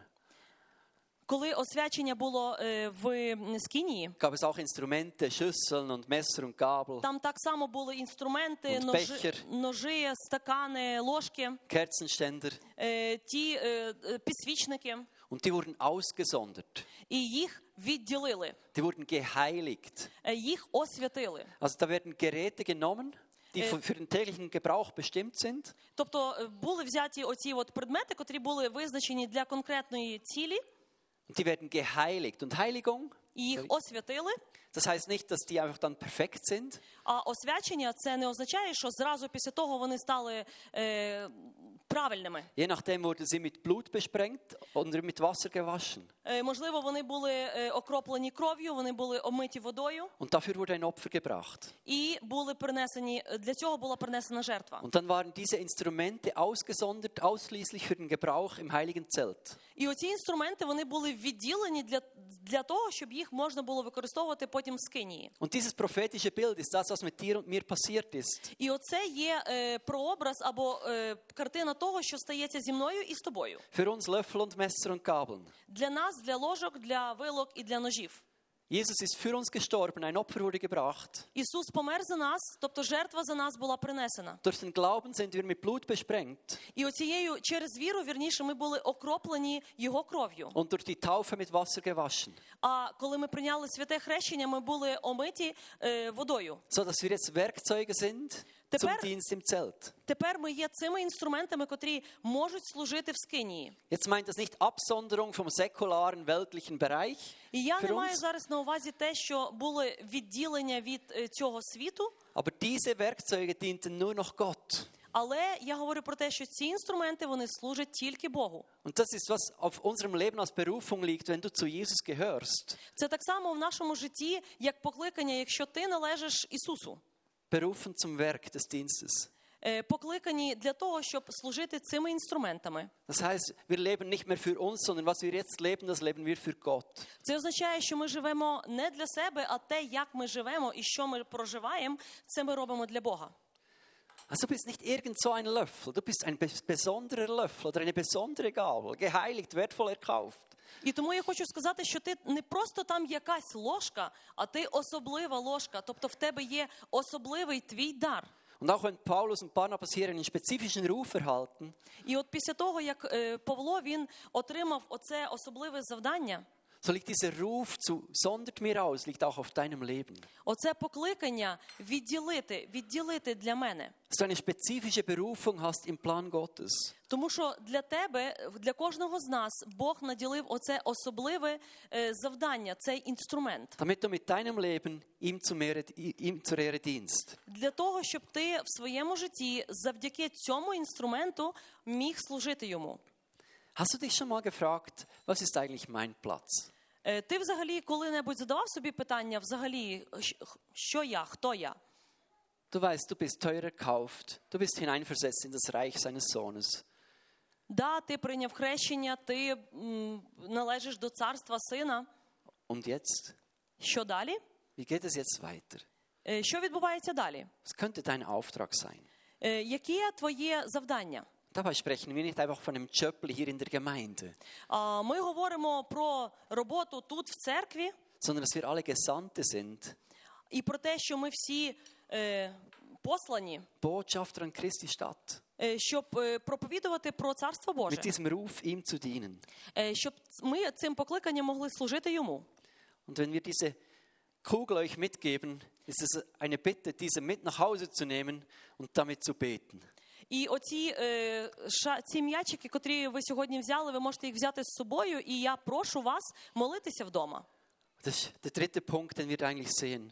Коли освячення було е, в Скінії, gab es auch Instrumente, Schüsseln und Messer und Gabel, там так само були інструменти, Und ножи, Becher. ножи, стакани, ложки, Kerzenständer е, ті е, е, підсвічники, und die wurden ausgesondert. і їх відділили, Die wurden geheiligt. е, їх освятили. Also da werden Geräte genommen, die Äh. für für den täglichen Gebrauch bestimmt sind Тобто е, були взяті оці от предмети, котрі були визначені для конкретної цілі, die werden geheiligt. Und Heiligung, їх освятили. das heißt nicht, dass die einfach dann perfekt sind, А освячення це не означає, що зразу після того вони стали е, правильними. Je nachdem wurden sie mit Blut besprengt oder mit Wasser gewaschen. Е, можливо, вони були е, окроплені кров'ю, вони були омиті водою Und dafür wurde ein Opfer gebracht. і були принесені для цього була принесена жертва. Und dann waren diese Instrumente ausgesondert, ausschließlich für den Gebrauch im heiligen Zelt. І оці інструменти вони були відділені для, для того, щоб їх можна було використовувати потім в скинії. Und dieses prophetische Bild ist das, was mit dir und mir passiert ist. І оце є е, прообраз або е, картина того, що стається зі мною і з тобою. Für uns Löffel und Messer und Gabeln. Для нас, для ложок, для вилок і для ножів. Jesus ist für uns gestorben, ein Opfer wurde gebracht. Ісус помер за нас, тобто жертва за нас була принесена. Durch den Glauben sind wir mit Blut besprengt І оцією через віру, вірніше, ми були окроплені його кров'ю. und durch die Taufe mit Wasser gewaschen, А коли ми прийняли святе хрещення, ми були омиті е, водою. so dass wir jetzt Werkzeuge sind zum Тепер- Dienst im Zelt. Тепер ми є цими інструментами, котрі можуть служити в скинії. Jetzt meint das nicht Absonderung vom säkularen weltlichen Bereich І я не маю зараз на увазі те, що були відділення від е, цього світу, aber diese Werkzeuge dienten nur noch Gott. але я говорю про те, що ці інструменти вони служать тільки Богу. Und das ist, was auf unserem Leben als Berufung liegt, wenn du zu Jesus gehörst. Це так само в нашому житті, як покликання, якщо ти належиш Ісусу. Berufen zum Werk des Dienstes. Е, Покликані для того, щоб служити цими інструментами. Das heißt, wir leben nicht mehr für uns, sondern was wir jetzt leben, das leben wir für Gott. Це означає, що ми живемо не для себе, а те, як ми живемо і що ми проживаємо, це ми робимо для Бога. Also du bist nicht irgend so ein Löffel, du bist ein bes- besonderer Löffel oder eine besondere Gabel, geheiligt, wertvoll erkauft. І тому я хочу сказати, що ти не просто там якась ложка, а ти особлива ложка. Тобто в тебе є особливий твій дар. Und auch wenn Paulus und Barnabas hier einen spezifischen Ruf erhalten, І от після того, як е, Павло він отримав оце особливе завдання, So liegt dieser Ruf zu, sondert mir aus, liegt auch auf deinem Leben. Оце покликання відділити, відділити для мене. Dass du eine spezifische Berufung hast im Plan Gottes. Тому що для тебе, для кожного з нас, Бог наділив оце особливе е, завдання, цей інструмент. Damit du mit deinem Leben ihm, zum Ehre, ihm zur Ehre dienst. Для того, щоб ти в своєму житті завдяки цьому інструменту міг служити йому. Hast du dich schon mal gefragt, was ist eigentlich mein Platz? Е, Ти взагалі коли-небудь задавав собі питання, взагалі, щ- що я, хто я? Du weißt, du bist teuer erkauft. Du bist hineinversetzt in das Reich seines Sohnes. Да, ти прийняв хрещення, ти м, належиш до царства сина. Und jetzt? Що далі? Wie geht es jetzt weiter? Е, Що відбувається далі? Was könnte dein Auftrag sein? Е, Яке твоє завдання? Dabei sprechen wir nicht einfach von einem Jöppli hier in der Gemeinde, А, Ми говоримо про роботу тут в церкві sondern dass wir alle Gesandte sind, і про те, що ми всі е, послані, Botschafter an Christi Stadt, е, щоб е, проповідувати про царство Боже, mit diesem Ruf ihm zu dienen. Е, щоб ми цим покликанням могли служити йому. Und wenn wir diese Kugel euch mitgeben, ist es eine Bitte, diese mit nach Hause zu nehmen und damit zu beten. І оці е, ша, ці м'ячики, котрі ви сьогодні взяли, ви можете їх взяти з собою. І я прошу вас молитися вдома. Das der dritte Punkt, den wir eigentlich sehen.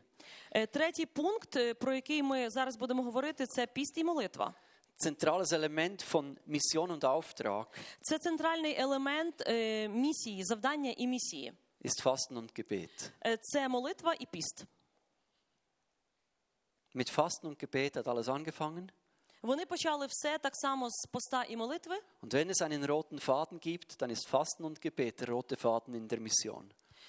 Е, Третій пункт, е, про який ми зараз будемо говорити, це піст і молитва. Zentrales Element von Mission und Auftrag Це центральний елемент е, місії, завдання і місії. ist Fasten und Gebet. Е, Це молитва і піст. Mit Fasten und Gebet hat alles angefangen. Вони почали все так само з поста і молитви. Und wenn es einen roten Faden gibt, dann ist Fasten und Gebet der rote Faden in der Mission.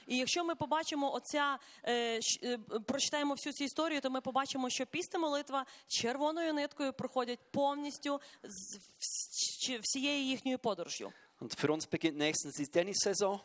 І якщо ми побачимо оця, е, щ- е, прочитаємо всю цю історію, то ми побачимо, що піст і молитва червоною ниткою проходять повністю з вс- всією їхньою подорожю. Und für uns beginnt nächstens die Tennissaison.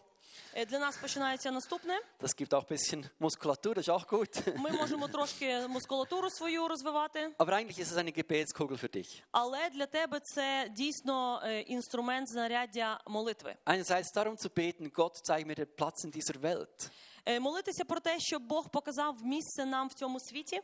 Е, Для нас починається наступне. Das gibt auch ein bisschen Muskulatur, das ist auch gut. Ми можемо трошки мускулатуру свою розвивати, Aber eigentlich ist es eine Gebetskugel für dich. але для тебе це дійсно е, інструмент знаряддя молитви. Einerseits darum zu beten, Gott zeig mir den Platz in dieser Welt. Е, Молитися про те, щоб Бог показав місце нам в цьому світі.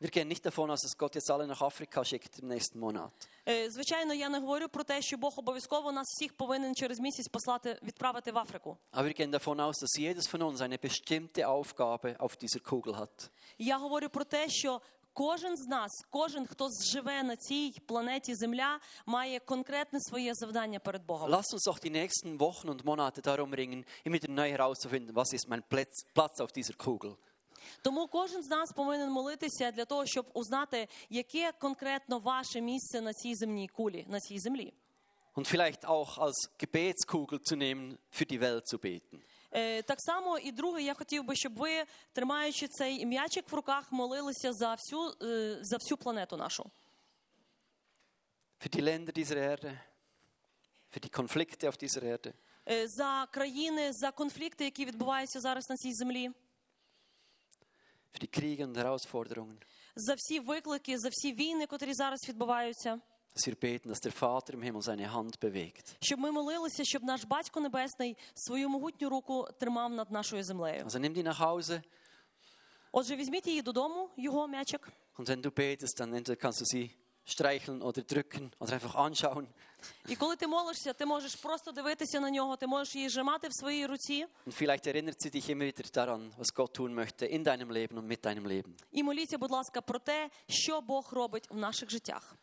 Wir gehen nicht davon aus, dass Gott jetzt alle nach Afrika schickt im nächsten Monat. Е, Звичайно, я не говорю про те, що Бог обов'язково нас всіх повинен через місяць послати відправити в Африку. Aber wir gehen davon aus, dass jedes von uns eine bestimmte Aufgabe auf dieser Kugel hat. Я говорю про те, що кожен з нас, кожен, хто живе на цій планеті Земля, має конкретне своє завдання перед Богом. Lasst uns doch die nächsten Wochen und Monate darum ringen, immer wieder neu herauszufinden, was ist mein Platz, Platz auf dieser Kugel. Тому kожен з нас повинен молитися для того, щоб узнати, яке конкретно ваше місце на цій земній кулі, на цій землі. Und vielleicht auch als Gebetskugel zu nehmen, für die Welt zu beten. Е, Так само і друге, я хотів би, щоб ви, тримаючи цей м'ячик в руках, молилися за всю, е, за всю планету нашу. Für die Länder dieser Erde, für die Konflikte auf dieser Erde, Е, За країни, за конфлікти, які відбуваються зараз на цій землі, für die Kriege und Herausforderungen. за всі виклики, за всі війни, котрі зараз відбуваються. Dass wir beten, dass der Vater im Himmel seine Hand bewegt. Щоб ми молилися, щоб наш батько небесний свою могутню руку тримав над нашою землею. Also nimm die nach Hause Отже, візьміть її додому, його м'ячик. und wenn du betest, dann entweder kannst du sie streicheln oder drücken oder einfach anschauen. І коли ти молишся, ти можеш просто дивитися на нього, ти можеш її зжимати в своїй руці Und vielleicht erinnert sie dich immer wieder daran, was Gott tun möchte in deinem Leben und mit deinem Leben. і моліться, будь ласка, про те, що Бог робить в наших життях.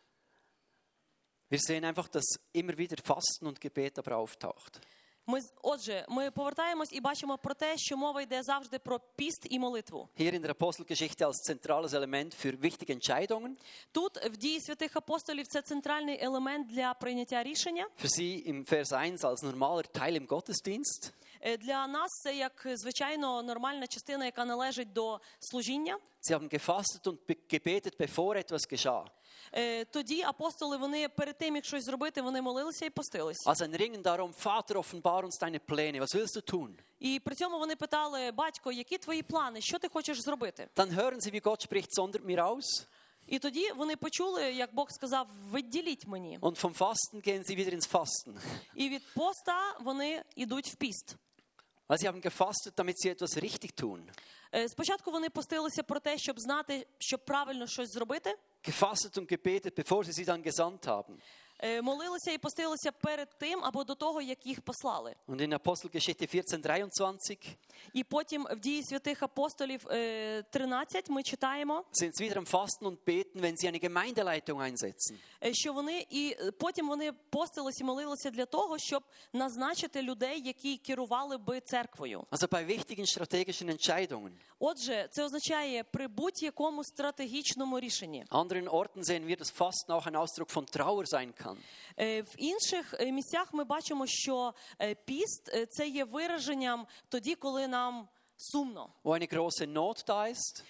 Wir sehen einfach, dass immer wieder Fasten und Gebet aber auftaucht. Ми, отже, ми повертаємось і бачимо про те, що мова йде завжди про піст і молитву. Hier in der Apostelgeschichte als zentrales Element für wichtige Entscheidungen. Тут в дії святих апостолів це центральний елемент для прийняття рішення. Für sie im Vers 1 als normaler Teil im Gottesdienst. Е, Для нас це як звичайно нормальна частина, яка належить до служіння. Sie haben gefastet und gebetet, bevor etwas geschah. Е, Тоді апостоли вони перед тим, як щось зробити, вони молилися і постились. Also ein Ringen darum, Vater, offenbar uns deine Pläne. Was willst du tun? І при цьому вони питали: батько, які твої плани? Що ти хочеш зробити? Dann hören sie, wie Gott spricht, sondert mir aus. І тоді вони почули, як Бог сказав: виділіть мені. Und vom Fasten gehen sie wieder ins Fasten. І від поста вони йдуть в піст. Weil sie haben gefastet, damit sie etwas richtig tun. Е, Спочатку вони постилися про те, щоб знати, щоб правильно щось зробити. Gefastet und gebetet, bevor sie sie dann gesandt haben. Е, Молилися і постилися перед тим або до того, як їх послали. Und in Apostelgeschichte 14, 23 І потім в дії святих апостолів е, 13 ми читаємо, sind sie wieder am Fasten und Beten, wenn sie eine Gemeindeleitung einsetzen. е, що вони і е, потім вони постилися і молилися для того, щоб назначити людей, які керували би церквою. Also bei wichtigen strategischen Entscheidungen. Отже, це означає при будь-якому стратегічному рішенні. An anderen Orten sehen wir, dass Fasten auch ein Ausdruck von Trauer sein kann. Е, В інших е, місцях ми бачимо, що е, піст це є вираженням тоді, коли нам сумно. Wo eine große Not da ist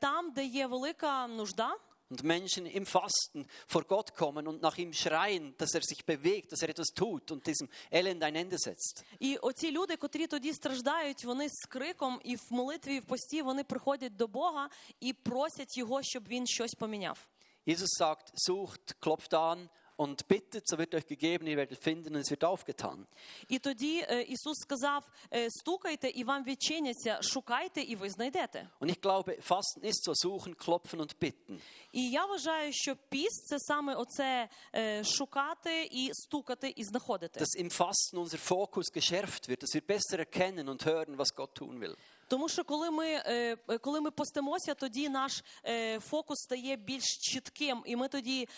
Там, де є велика нужда, und Menschen im Fasten vor Gott kommen und nach ihm schreien, dass er sich bewegt, dass er etwas tut und diesem Elend ein Ende setzt. і оці люди, котрі тоді страждають, вони з криком і в молитві, і в пості вони приходять до Бога і просять його, щоб він щось поміняв. Jesus sagt, sucht, klopft an und bittet, so wird euch gegeben, ihr werdet finden und es wird aufgetan. І тоді е, Ісус сказав: е, стукайте, і вам відчиняться, шукайте, і ви знайдете. Und ich glaube, Fasten ist so suchen, klopfen und bitten. І я вважаю, що піст це саме оце е, шукати і стукати і знаходити. Dass im Fasten unser Fokus geschärft wird, dass wir besser erkennen und hören, was Gott tun will. Тому що коли ми, е, е, коли ми постимося, тоді наш е, фокус стає більш чітким, і ми тоді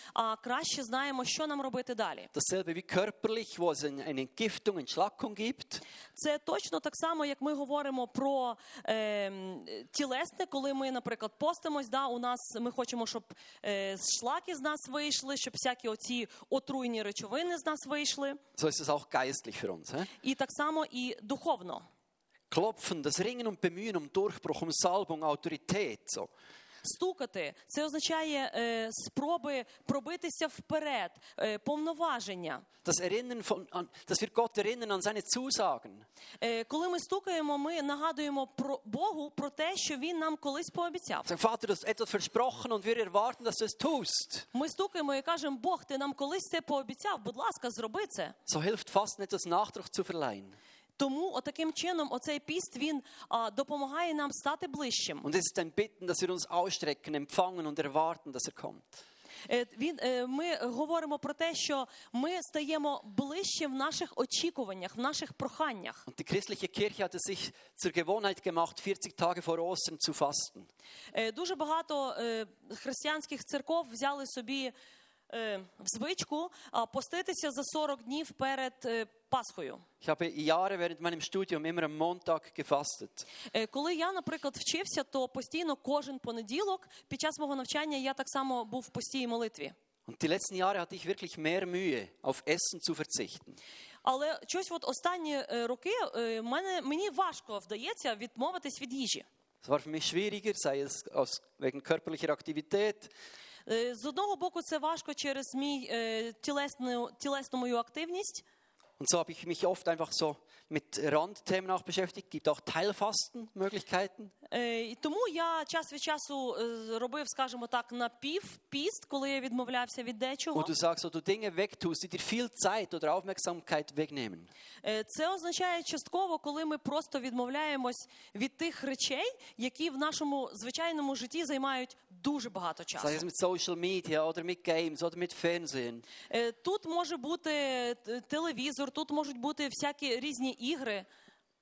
краще знаємо, що нам робити далі. Dasselbe wie körperlich, wo es eine eine Entgiftung, Entschlackung gibt. Це точно так само, як ми говоримо про е, тілесне, коли ми, наприклад, постимось. Да, у нас ми хочемо, щоб е, шлаки з нас вийшли, щоб всякі оці отруйні речовини з нас вийшли. So ist es auch geistlich für uns. He? І так само і духовно. Klopfen, das Ringen und Bemühen um Durchbruch, um Salbung, Autorität. So. Стукати це означає е, спроби пробитися вперед, е, повноваження. Das Erinnern von, an, dass wir Gott erinnern an seine Zusagen. Е, коли ми стукаємо, ми нагадуємо про Богу про те, що він нам колись пообіцяв. Sagen, Vater, du hast etwas versprochen und wir erwarten, dass du es tust. Ми стукаємо і кажемо, Бог, ти нам колись це пообіцяв. Будь ласка, зроби це. So hilft Fasten etwas Nachdruck zu verleihen. Тому отаким чином оцей піст він а, допомагає нам стати ближчим. Und es ist ein Bitten, dass wir uns ausstrecken, empfangen und erwarten, dass er kommt. Е, Він е, ми говоримо про те, що ми стаємо ближче в наших очікуваннях, в наших проханнях. Und die christliche Kirche hat es sich zur Gewohnheit gemacht, 40 Tage vor Ostern zu fasten. Е, Дуже багато християнських церков взяли собі в звичку а, поститися за 40 днів перед е, Пасхою. Ich habe Jahre während meinem Studium immer am Montag gefastet. Е, Коли я, наприклад, вчився, то постійно кожен понеділок під час мого навчання я так само був в постій молитві. Und die letzten Jahre hatte ich wirklich mehr Mühe, auf Essen zu verzichten. Але щось от останні е, роки е, мене, мені важко вдається відмовитись від їжі. Es war für mich schwieriger, sei es aus, wegen körperlicher Aktivität, Е, З одного боку, це важко через мій е, тілесну, тілесну мою активність. Und so habe ich mich oft einfach so mit Randthemen auch beschäftigt. Gibt auch Teilfastenmöglichkeiten. Е, тому я час від часу е, робив, скажімо так, напівпіст, коли я відмовлявся від Wo дечого. du sagst, wo du Dinge wegtust, die dir viel Zeit oder Aufmerksamkeit wegnehmen. Е, Це означає частково, коли ми просто відмовляємось від тих речей, які в нашому звичайному житті займають дуже багато Sei es часу. mit Social Media oder mit Games oder mit Fernsehen. Е, Тут може бути телевізор, тут можуть бути всякі різні ігри.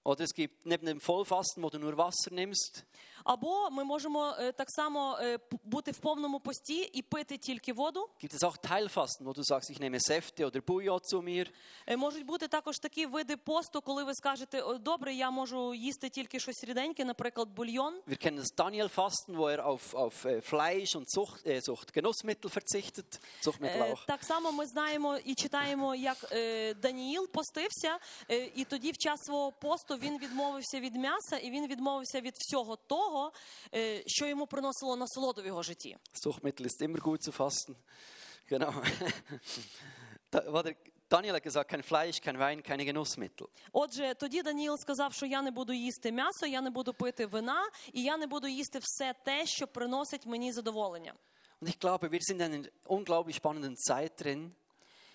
Oder es gibt neben dem Vollfasten, wo du nur Wasser nimmst, Або ми можемо е, так само е, бути в повному пості і пити тільки воду. gibt es auch Teilfasten, wo du sagst, ich nehme Säfte oder Bouillon zu mir. Е, Можуть бути також такі види посту, коли ви скажете, «О, добре, я можу їсти тільки щось ріденьке, наприклад, бульйон. Wir kennen das Daniel-Fasten, wo er auf, auf Fleisch und Zucht, äh, Sucht Genussmittel verzichtet. Zuchtmittel auch. Так само ми знаємо і читаємо, як Даніїл постився, і тоді в час свого посту він відмовився від м'яса і він відмовився від всього того, е, що йому приносило насолоду в його житті. Suchtmittel ist immer gut zu fasten. Genau. Daniel hat gesagt, kein Fleisch, kein Wein, keine Genussmittel. Отже, тоді Даніїл сказав, що я не буду їсти м'ясо, я не буду пити вина, і я не буду їсти все те, що приносить мені задоволення. Und ich glaube, wir sind in einer unglaublich spannenden Zeit drin.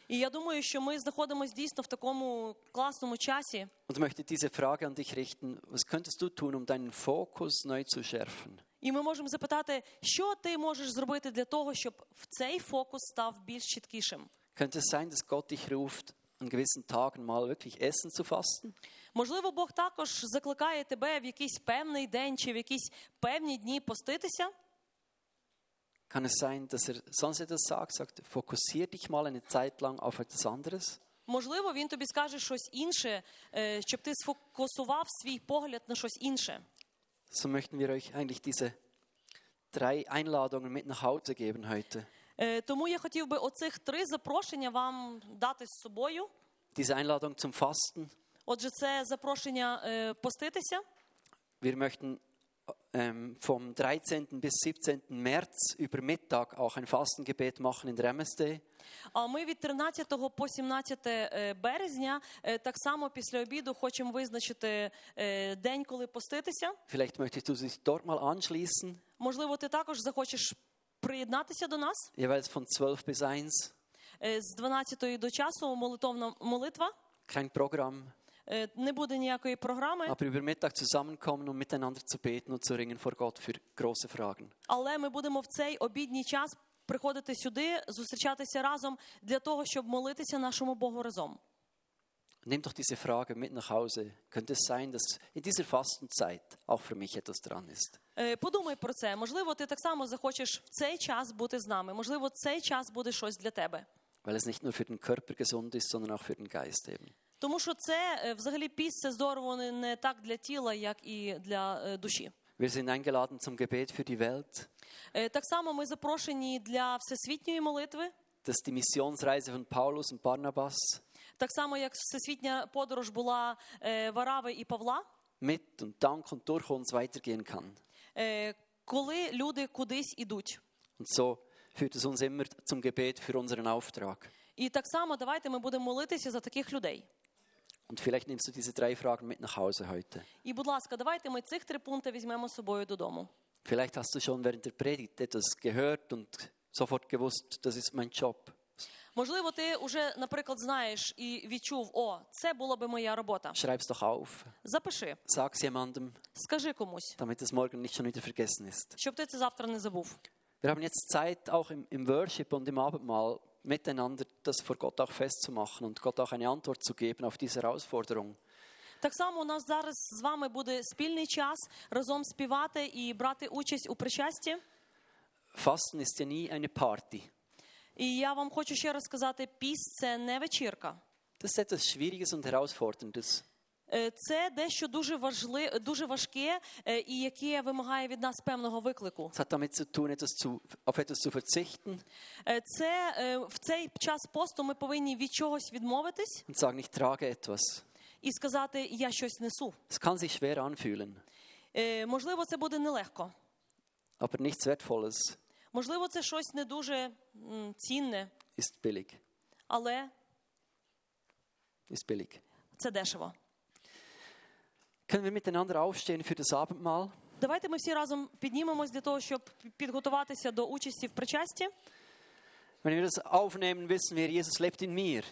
І я думаю, що ми знаходимося дійсно в такому класному часі. und möchte diese Frage an dich richten. Was könntest du tun, um deinen Fokus neu zu schärfen? І ми можемо запитати, що ти можеш зробити для того, щоб в цей фокус став більш чіткішим. Könnte es sein, dass Gott dich ruft, an gewissen Tagen mal wirklich Essen zu fasten? Можливо, Бог також закликає тебе в якийсь певний день чи в якісь певні дні поститися. Kann es sein, dass er sonst etwas sagt, sagt, fokussier dich mal eine Zeit lang auf etwas anderes? Можливо, він тобі скаже щось інше, е, щоб ти сфокусував свій погляд на щось інше. So möchten wir euch eigentlich diese drei Einladungen mit nach Hause geben heute. Е, Тому я хотів би оцих три запрошення вам дати з собою. Diese Einladung zum Fasten. Отже, це запрошення е, поститися. Wir möchten ähm, vom 13. bis 17. März über Mittag auch ein Fastengebet machen in der MSD. А ми від 13 по 17 е, березня е, так само після обіду хочемо визначити е, день, коли поститися. Vielleicht möchtest du dich dort mal anschließen, Можливо, ти також захочеш приєднатися до нас jeweils von 12 bis 1. Е, з 12 до часу молитовна молитва. Kein Programm, Е, Не буде ніякої програми, aber über Mittag zusammenkommen, um miteinander zu beten und zu ringen vor Gott für große Fragen. але ми будемо в цей обідній час приходити сюди, зустрічатися разом для того, щоб молитися нашому Богу разом. Nimm doch diese Frage mit nach Hause. Könnte es sein, dass in dieser Fastenzeit auch für mich etwas dran ist? Е, Подумай про це. Можливо, ти так само захочеш в цей час бути з нами. Можливо, цей час буде щось для тебе. Weil es nicht nur für den Körper gesund ist, sondern auch für den Geist eben. Тому що це е, взагалі піст це здорово не, так для тіла, як і для е, душі. Wir sind eingeladen zum Gebet für die Welt. Е, Так само ми запрошені для всесвітньої молитви, Das ist die Missionsreise von Paulus und Barnabas так само як всесвітня подорож була Варави і Павла, mit und dank und durch uns weitergehen kann. коли люди кудись ідуть. Und so führt es uns immer zum Gebet für unseren Auftrag. І так само давайте ми будемо молитися за таких людей. Und vielleicht nimmst du diese drei Fragen mit nach Hause heute. І, будь ласка, давайте ми цих три пункти візьмемо з собою додому. Vielleicht hast du schon während der Predigt etwas gehört und sofort gewusst, das ist mein Job. Можливо, ти вже, наприклад, знаєш і відчув, о, це була би моя робота. Schreib es doch auf. Запиши, Sag es jemandem, скажи комусь, damit es morgen nicht schon wieder vergessen ist. щоб ти це завтра не забув. Wir haben jetzt Zeit, auch im, im Worship und im Abendmahl miteinander das vor Gott auch festzumachen und Gott auch eine Antwort zu geben auf diese Herausforderung. Так само у нас зараз з вами буде спільний час разом співати і брати участь у причасті. Fasten ist ja nie eine Party. І я вам хочу ще раз сказати: піст це не вечірка. Das ist etwas Schwieriges und Herausforderndes. Е, Це дещо дуже важли, дуже важке е, і яке вимагає від нас певного виклику. Це в цей час посту ми повинні від чогось відмовитись і сказати: Я щось несу. Е, Можливо, це буде нелегко. aber nichts Wertvolles Можливо, це щось не дуже цінне, ist billig. але Ist billig. це дешево. Können wir miteinander aufstehen für das Abendmahl? Давайте ми всі разом піднімемось для того, щоб підготуватися до участі в причасті. Wenn wir das aufnehmen, wissen wir, Jesus lebt in mir.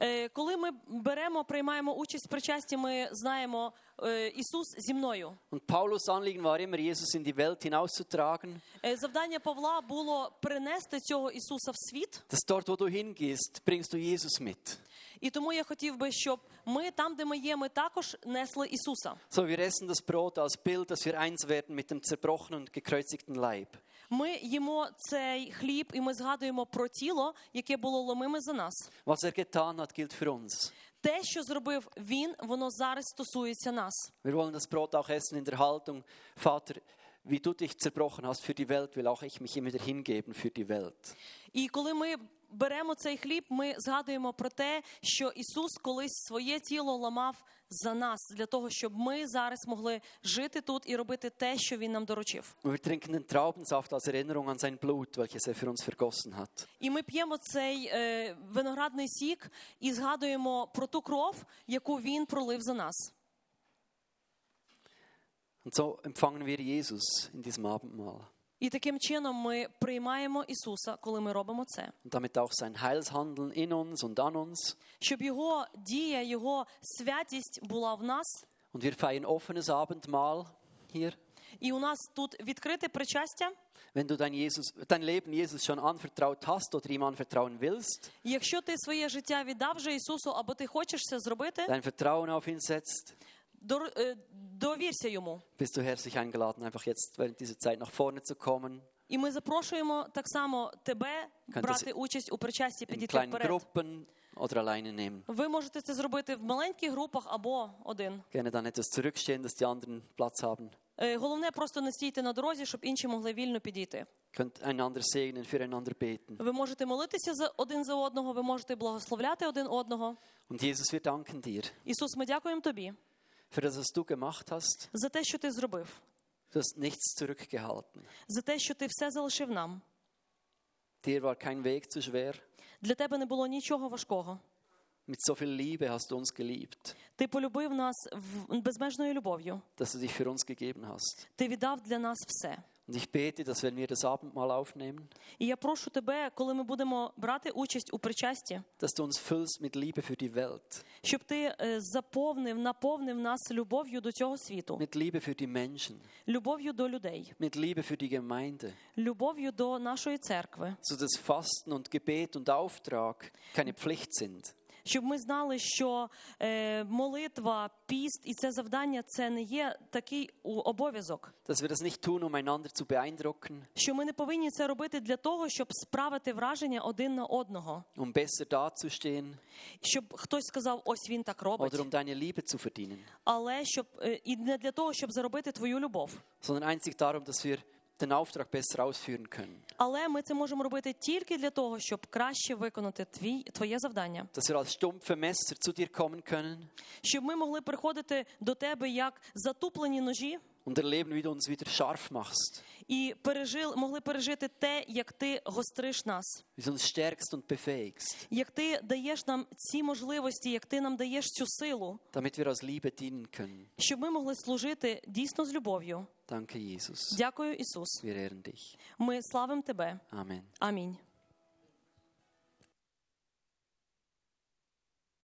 Е, Коли ми беремо, приймаємо участь в причасті, ми знаємо е, Ісус зі мною. Und Paulus Anliegen war immer, Jesus in die Welt hinauszutragen, Е, Завдання Павла було принести цього Ісуса в світ. dass dort, wo du hingehst, bringst du Jesus mit. І тому я хотів би, щоб ми там, де ми є, ми також несли Ісуса. So, wir essen das Brot als Bild, dass wir eins werden mit dem zerbrochenen und gekreuzigten Leib. Ми їмо цей хліб, і ми згадуємо про тіло, яке було ломиме за нас. Was er getan hat, gilt für uns. Те, що зробив він, воно зараз стосується нас. Wir wollen das Brot auch essen in der Haltung, Vater, wie du dich zerbrochen hast für die Welt, will auch ich mich immer wieder hingeben für die Welt. І коли ми беремо цей хліб, ми згадуємо про те, що Ісус колись своє тіло ламав за нас, для того, щоб ми зараз могли жити тут і робити те, що Він нам доручив. Wir trinken den Traubensaft als Erinnerung an sein Blut, welches er für uns vergossen hat. І ми п'ємо цей е, виноградний сік і згадуємо про ту кров, яку він пролив за нас. Und so empfangen wir Jesus in diesem Abendmahl. І таким чином ми приймаємо Ісуса, коли ми робимо це, damit auch sein Heilshandeln in uns und an uns. щоб Його дія, Його святість була в нас, Und wir feiern offenes Abendmahl hier. і у нас тут відкрите причастя. Wenn du dein, Jesus, dein Leben Jesus schon anvertraut hast oder ihm anvertrauen willst, Якщо ти своє життя віддав вже Ісусу, або ти хочеш це зробити, dein Vertrauen auf ihn setzt, е, довірся йому. bist du herzlich eingeladen, einfach jetzt während dieser Zeit nach vorne zu kommen, І ми запрошуємо так само тебе брати участь у причасті, підійти вперед. Gruppen oder alleine nehmen. Ви можете це зробити в маленьких групах або один. Gerne dann etwas zurückstehen, dass die anderen Platz haben. Е, Головне просто не стійте на дорозі, щоб інші могли вільно підійти. Könnt einander segnen, füreinander beten. Ви можете молитися за один за одного, ви можете благословляти один одного. Und Jesus, wir danken dir Ісус, ми дякуємо тобі für das, was du gemacht hast. за те, що ти зробив, Du hast nichts zurückgehalten. за те, що ти все залишив нам. Dir war kein Weg zu schwer. Для тебе не було нічого важкого. Mit so viel Liebe hast du uns geliebt, Ти полюбив нас безмежною любов'ю. dass du dich für uns gegeben hast. Ти віддав для нас все. Und ich bete, dass wenn wir das Abendmahl aufnehmen, І я прошу тебе, коли ми будемо брати участь у причасті, dass du uns füllst mit Liebe für die Welt, щоб ти е, заповнив, наповнив нас любов'ю до цього світу, mit Liebe für die Menschen, любов'ю до людей, mit Liebe für die Gemeinde, любов'ю до нашої церкви, sodass Fasten und Gebet und Auftrag keine Pflicht sind, щоб ми знали, що е, молитва, піст і це завдання це не є такий обов'язок. dass wir das nicht tun, um einander zu beeindrucken, Що ми не повинні це робити для того, щоб справити враження один на одного, um besser dazustehen. Щоб хтось сказав, ось він так робить, oder um deine Liebe zu verdienen, але щоб е, і не для того, щоб заробити твою любов. sondern einzig darum, dass wir den Auftrag besser ausführen können, Але ми це можемо робити тільки для того, щоб краще виконати твій твоє завдання, dass wir als stumpfe Messer zu dir kommen können. Щоб ми могли приходити до тебе як затуплені ножі und erleben, wie du uns wieder scharf machst, і пережили, могли пережити те, як ти гостриш нас, wie du uns stärkst und befähigst, як ти даєш нам ці можливості, як ти нам даєш цю силу, damit wir aus Liebe dienen können. щоб ми могли служити дійсно з любов'ю. Danke, Jesus. Дякую, Ісус. Wir ehren dich. Ми славимо тебе. Amen. Амінь.